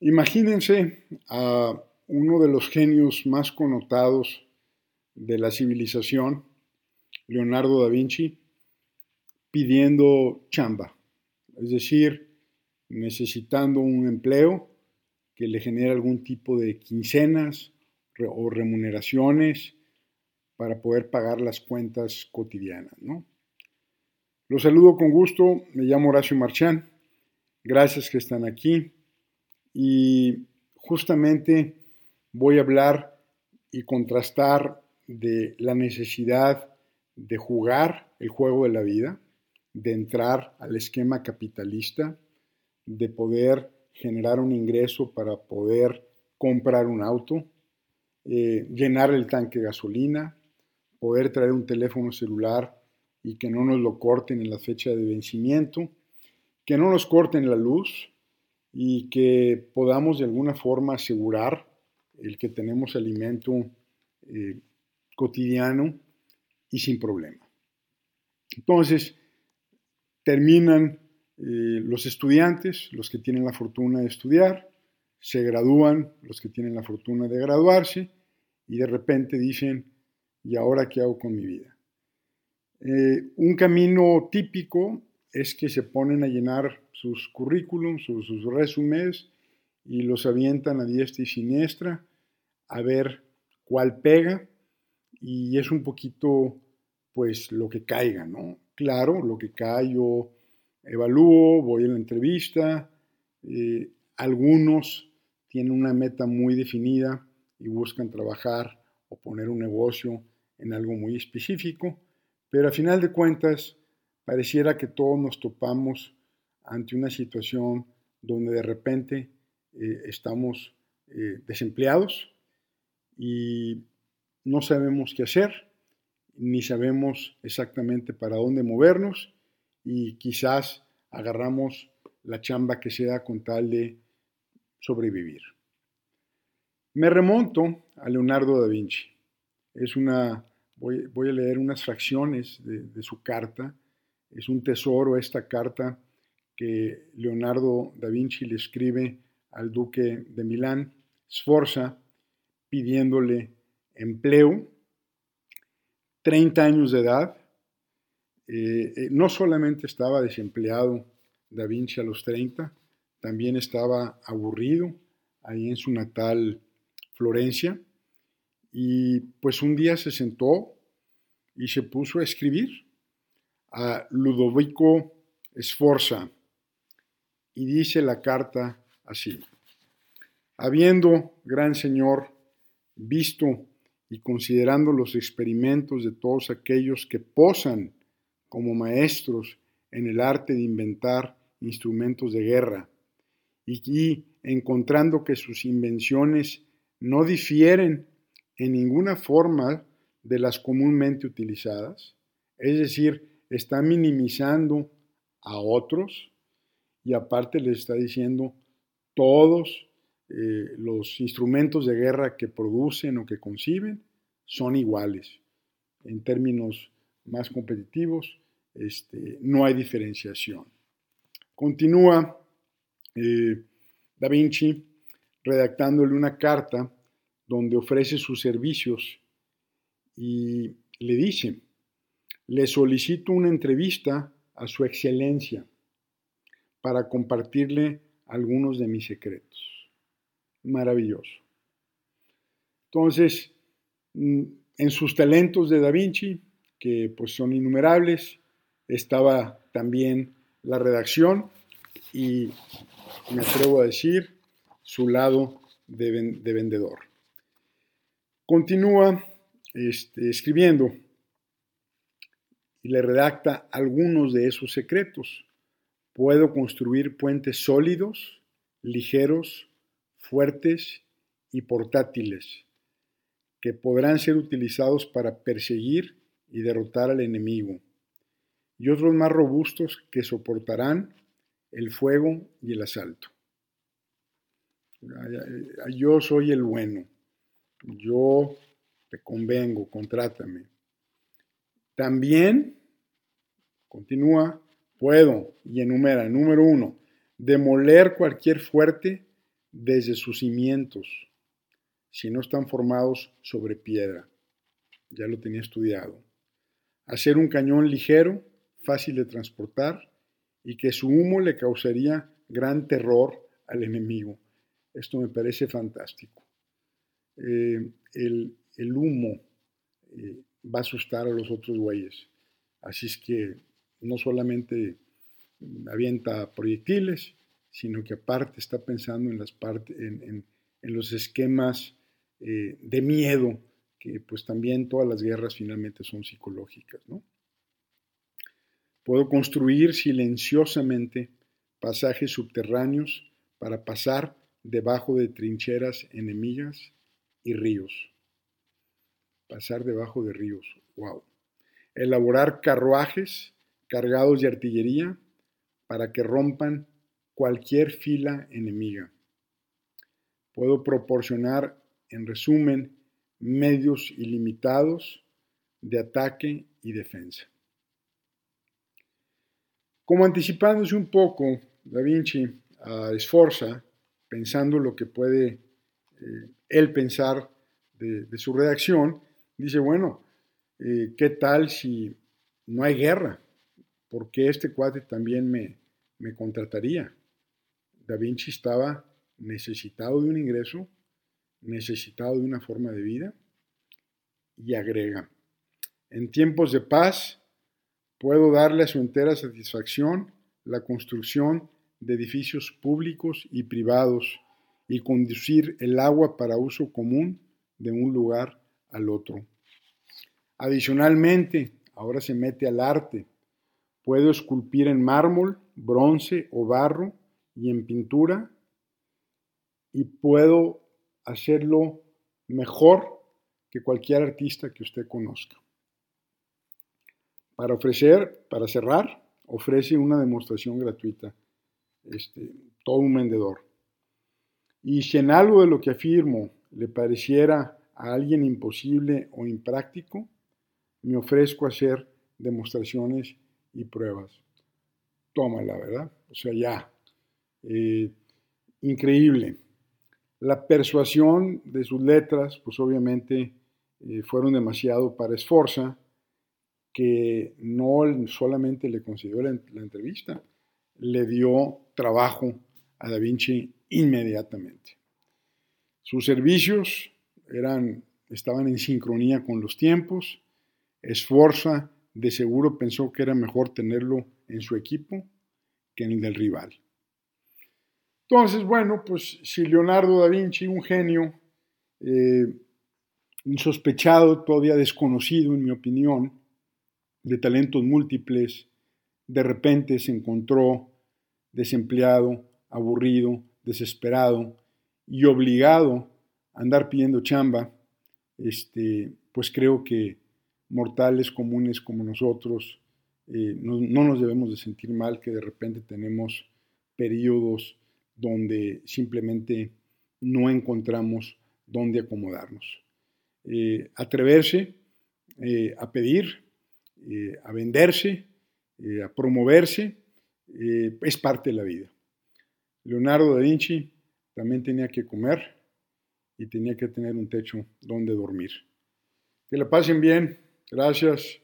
Imagínense a uno de los genios más connotados de la civilización, Leonardo da Vinci, pidiendo chamba, es decir, necesitando un empleo que le genere algún tipo de quincenas o remuneraciones para poder pagar las cuentas cotidianas. ¿no? Los saludo con gusto, me llamo Horacio Marchán, gracias que están aquí y justamente voy a hablar y contrastar de la necesidad de jugar el juego de la vida, de entrar al esquema capitalista, de poder generar un ingreso para poder comprar un auto, eh, llenar el tanque de gasolina, poder traer un teléfono celular y que no nos lo corten en la fecha de vencimiento, que no nos corten la luz y que podamos de alguna forma asegurar el que tenemos alimento eh, cotidiano y sin problema. Entonces, terminan eh, los estudiantes, los que tienen la fortuna de estudiar, se gradúan los que tienen la fortuna de graduarse y de repente dicen, ¿y ahora qué hago con mi vida? Eh, un camino típico es que se ponen a llenar sus currículums, sus, sus resúmenes y los avientan a diestra y siniestra a ver cuál pega y es un poquito pues lo que caiga, ¿no? Claro, lo que cae yo evalúo, voy a la entrevista, eh, algunos tienen una meta muy definida y buscan trabajar o poner un negocio en algo muy específico, pero a final de cuentas pareciera que todos nos topamos ante una situación donde de repente eh, estamos eh, desempleados y no sabemos qué hacer, ni sabemos exactamente para dónde movernos y quizás agarramos la chamba que sea con tal de sobrevivir. Me remonto a Leonardo da Vinci. Es una, voy, a leer unas fracciones de, de su carta. Es un tesoro esta carta que Leonardo da Vinci le escribe al duque de Milán, Sforza, pidiéndole empleo, 30 años de edad, eh, eh, no solamente estaba desempleado Da Vinci a los 30, también estaba aburrido ahí en su natal Florencia. Y pues un día se sentó y se puso a escribir a Ludovico Sforza y dice la carta así, habiendo, gran Señor, visto y considerando los experimentos de todos aquellos que posan como maestros en el arte de inventar instrumentos de guerra y, encontrando que sus invenciones no difieren en ninguna forma de las comúnmente utilizadas, es decir, está minimizando a otros y aparte les está diciendo todos eh, los instrumentos de guerra que producen o que conciben son iguales en términos más competitivos este, no hay diferenciación. Continúa eh, Da Vinci redactándole una carta donde ofrece sus servicios y le dice, le solicito una entrevista a su excelencia para compartirle algunos de mis secretos. Maravilloso. Entonces, mm, en sus talentos de Da Vinci, que pues son innumerables, estaba también la redacción y me atrevo a decir su lado de, vendedor. Continúa este, escribiendo y le redacta algunos de esos secretos. Puedo construir puentes sólidos, ligeros, fuertes y portátiles que podrán ser utilizados para perseguir y derrotar al enemigo y otros más robustos que soportarán el fuego y el asalto. Yo soy el bueno, yo te convengo, contrátame. También, continúa, puedo y enumera, número uno, demoler cualquier fuerte desde sus cimientos, si no están formados sobre piedra. Ya lo tenía estudiado. Hacer un cañón ligero, fácil de transportar y que su humo le causaría gran terror al enemigo. Esto me parece fantástico. Eh, el, humo eh, va a asustar a los otros güeyes. Así es que no solamente avienta proyectiles, sino que aparte está pensando en, los esquemas eh, de miedo, que pues también todas las guerras finalmente son psicológicas. ¿no? Puedo construir silenciosamente pasajes subterráneos para pasar debajo de trincheras enemigas y ríos. Pasar debajo de ríos, wow. Elaborar carruajes cargados de artillería para que rompan cualquier fila enemiga. Puedo proporcionar, en resumen, medios ilimitados de ataque y defensa. Como anticipándose un poco, Da Vinci a Sforza, pensando lo que puede eh, él pensar de, su redacción, dice, bueno, eh, ¿qué tal si no hay guerra? ¿Por qué este cuate también me, me contrataría? Da Vinci estaba necesitado de un ingreso, necesitado de una forma de vida, y agrega, en tiempos de paz puedo darle a su entera satisfacción la construcción de edificios públicos y privados y conducir el agua para uso común de un lugar al otro. Adicionalmente, ahora se mete al arte. Puedo esculpir en mármol, bronce o barro y en pintura y puedo hacerlo mejor que cualquier artista que usted conozca. Para ofrecer, para cerrar, ofrece una demostración gratuita, este, todo un vendedor. Y si en algo de lo que afirmo le pareciera a alguien imposible o impráctico, me ofrezco a hacer demostraciones y pruebas. Tómala, ¿verdad? O sea, ya, eh, increíble. La persuasión de sus letras, pues obviamente eh, fueron demasiado para Esforza, que no solamente le concedió la, entrevista, le dio trabajo a Da Vinci inmediatamente. Sus servicios eran, estaban en sincronía con los tiempos. Esforza de seguro pensó que era mejor tenerlo en su equipo que en el del rival. Entonces, bueno, pues si Leonardo da Vinci, un genio, eh, insospechado, todavía desconocido en mi opinión, de talentos múltiples, de repente se encontró desempleado, aburrido, desesperado y obligado a andar pidiendo chamba, este, pues creo que mortales comunes como nosotros eh, no, no, nos debemos de sentir mal que de repente tenemos periodos donde simplemente no encontramos dónde acomodarnos. Eh, atreverse eh, a pedir, eh, a venderse, a promoverse, es parte de la vida. Leonardo da Vinci también tenía que comer y tenía que tener un techo donde dormir. Que la pasen bien. Gracias.